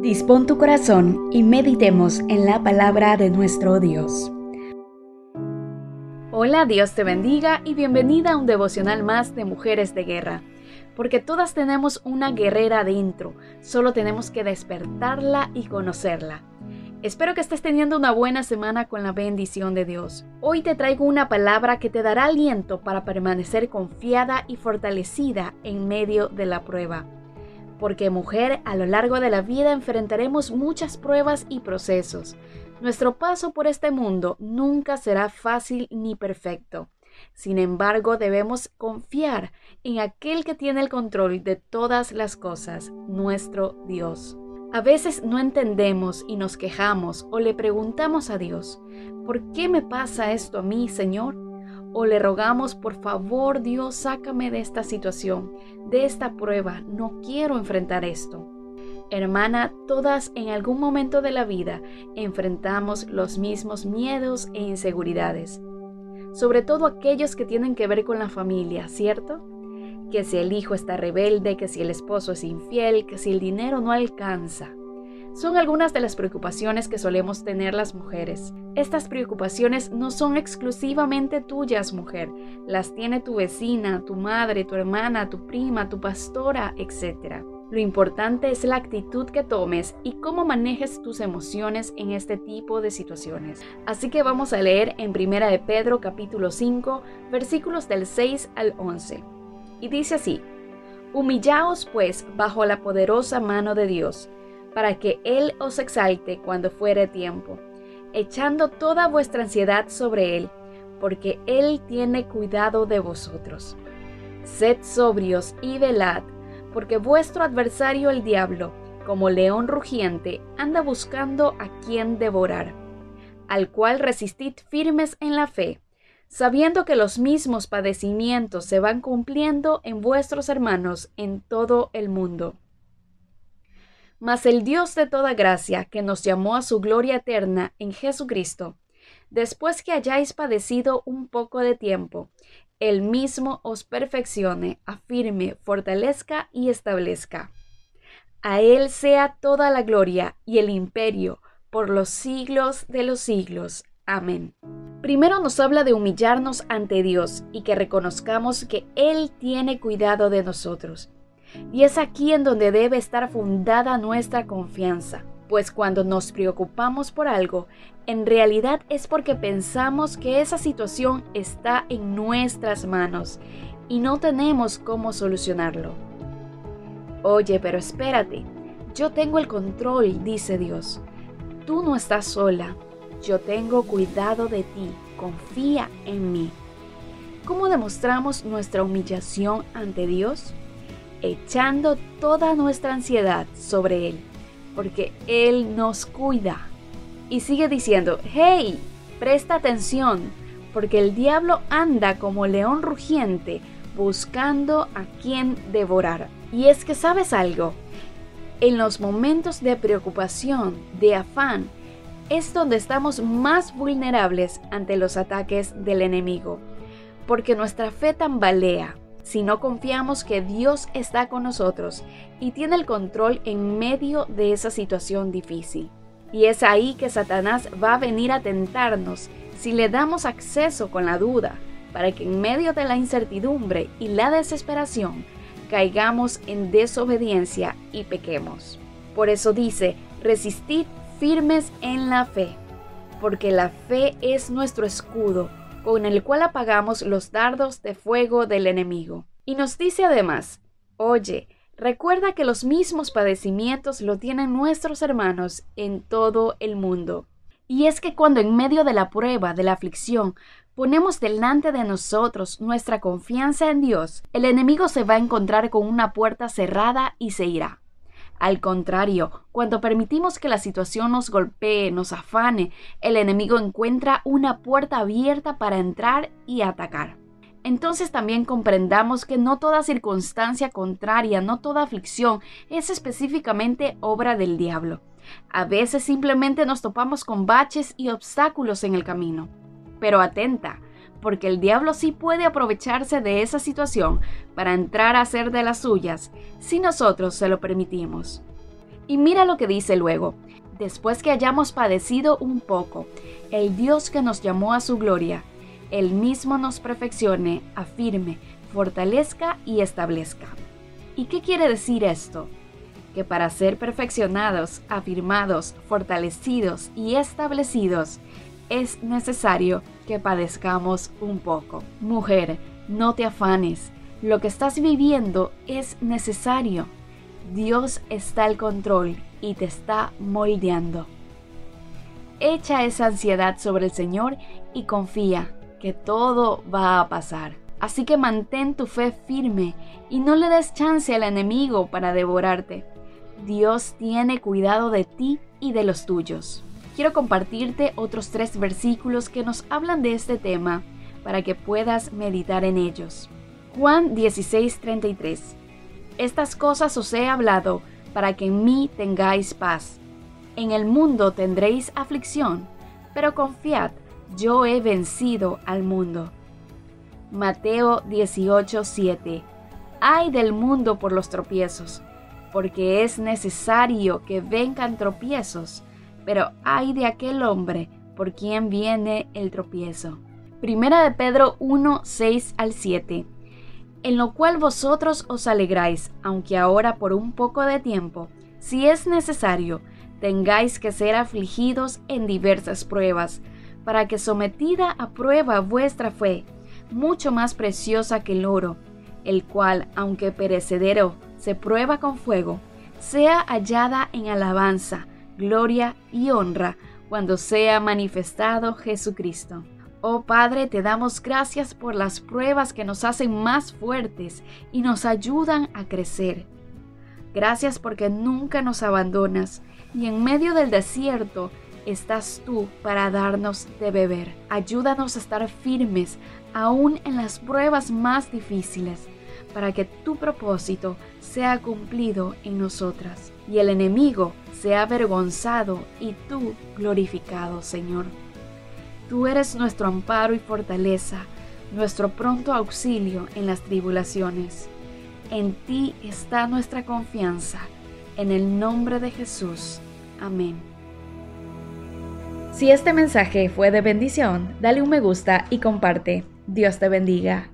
Dispón tu corazón y meditemos en la palabra de nuestro Dios. Hola, Dios te bendiga y bienvenida a un devocional más de Mujeres de Guerra. Porque todas tenemos una guerrera dentro, solo tenemos que despertarla y conocerla. Espero que estés teniendo una buena semana con la bendición de Dios. Hoy te traigo una palabra que te dará aliento para permanecer confiada y fortalecida en medio de la prueba porque mujer, a lo largo de la vida enfrentaremos muchas pruebas y procesos. Nuestro paso por este mundo nunca será fácil ni perfecto. Sin embargo, debemos confiar en aquel que tiene el control de todas las cosas, nuestro Dios. A veces no entendemos y nos quejamos o le preguntamos a Dios, ¿por qué me pasa esto a mí, Señor? O le rogamos, por favor Dios, sácame de esta situación, de esta prueba, no quiero enfrentar esto. Hermana, todas en algún momento de la vida enfrentamos los mismos miedos e inseguridades, sobre todo aquellos que tienen que ver con la familia, ¿cierto? Que si el hijo está rebelde, que si el esposo es infiel, que si el dinero no alcanza son algunas de las preocupaciones que solemos tener las mujeres. Estas preocupaciones no son exclusivamente tuyas, mujer. Las tiene tu vecina, tu madre, tu hermana, tu prima, tu pastora, etc. Lo importante es la actitud que tomes y cómo manejes tus emociones en este tipo de situaciones. Así que vamos a leer en 1 de Pedro capítulo 5 versículos del 6 al 11. Y dice así, Humillaos pues bajo la poderosa mano de Dios para que Él os exalte cuando fuere tiempo, echando toda vuestra ansiedad sobre Él, porque Él tiene cuidado de vosotros. Sed sobrios y velad, porque vuestro adversario el diablo, como león rugiente, anda buscando a quien devorar, al cual resistid firmes en la fe, sabiendo que los mismos padecimientos se van cumpliendo en vuestros hermanos en todo el mundo. Mas el Dios de toda gracia, que nos llamó a su gloria eterna en Jesucristo, después que hayáis padecido un poco de tiempo, Él mismo os perfeccione, afirme, fortalezca y establezca. A Él sea toda la gloria y el imperio por los siglos de los siglos. Amén. Primero nos habla de humillarnos ante Dios y que reconozcamos que Él tiene cuidado de nosotros. Y es aquí en donde debe estar fundada nuestra confianza, pues cuando nos preocupamos por algo, en realidad es porque pensamos que esa situación está en nuestras manos y no tenemos cómo solucionarlo. Oye, pero espérate, yo tengo el control, dice Dios. Tú no estás sola, yo tengo cuidado de ti, confía en mí. ¿Cómo demostramos nuestra humillación ante Dios? Echando toda nuestra ansiedad sobre Él, porque Él nos cuida. Y sigue diciendo, hey, presta atención, porque el diablo anda como león rugiente buscando a quien devorar. Y es que sabes algo, en los momentos de preocupación, de afán, es donde estamos más vulnerables ante los ataques del enemigo, porque nuestra fe tambalea, si no confiamos que Dios está con nosotros y tiene el control en medio de esa situación difícil. Y es ahí que Satanás va a venir a tentarnos si le damos acceso con la duda, para que en medio de la incertidumbre y la desesperación caigamos en desobediencia y pequemos. Por eso dice, resistid firmes en la fe, porque la fe es nuestro escudo con el cual apagamos los dardos de fuego del enemigo. Y nos dice además, oye, recuerda que los mismos padecimientos lo tienen nuestros hermanos en todo el mundo. Y es que cuando en medio de la prueba, de la aflicción, ponemos delante de nosotros nuestra confianza en Dios, el enemigo se va a encontrar con una puerta cerrada y se irá. Al contrario, cuando permitimos que la situación nos golpee, nos afane, el enemigo encuentra una puerta abierta para entrar y atacar. Entonces también comprendamos que no toda circunstancia contraria, no toda aflicción es específicamente obra del diablo. A veces simplemente nos topamos con baches y obstáculos en el camino. Pero atenta, porque el diablo sí puede aprovecharse de esa situación para entrar a hacer de las suyas si nosotros se lo permitimos. Y mira lo que dice luego. Después que hayamos padecido un poco, el Dios que nos llamó a su gloria, Él mismo nos perfeccione, afirme, fortalezca y establezca. ¿Y qué quiere decir esto? Que para ser perfeccionados, afirmados, fortalecidos y establecidos, es necesario que padezcamos un poco. Mujer, no te afanes. Lo que estás viviendo es necesario. Dios está al control y te está moldeando. Echa esa ansiedad sobre el Señor y confía que todo va a pasar. Así que mantén tu fe firme y no le des chance al enemigo para devorarte. Dios tiene cuidado de ti y de los tuyos. Quiero compartirte otros tres versículos que nos hablan de este tema para que puedas meditar en ellos. Juan 16:33 Estas cosas os he hablado para que en mí tengáis paz. En el mundo tendréis aflicción, pero confiad, yo he vencido al mundo. Mateo 18:7 Ay del mundo por los tropiezos, porque es necesario que vengan tropiezos, pero ay de aquel hombre por quien viene el tropiezo. Primera de Pedro 1, 6 al 7. En lo cual vosotros os alegráis, aunque ahora por un poco de tiempo, si es necesario, tengáis que ser afligidos en diversas pruebas, para que sometida a prueba vuestra fe, mucho más preciosa que el oro, el cual, aunque perecedero, se prueba con fuego, sea hallada en alabanza, gloria y honra cuando sea manifestado Jesucristo. Oh Padre, te damos gracias por las pruebas que nos hacen más fuertes y nos ayudan a crecer. Gracias porque nunca nos abandonas y en medio del desierto estás tú para darnos de beber. Ayúdanos a estar firmes aún en las pruebas más difíciles, para que tu propósito sea cumplido en nosotras y el enemigo sea avergonzado y tú glorificado, Señor. Tú eres nuestro amparo y fortaleza, nuestro pronto auxilio en las tribulaciones. En ti está nuestra confianza. En el nombre de Jesús. Amén. Si este mensaje fue de bendición, dale un me gusta y comparte. Dios te bendiga.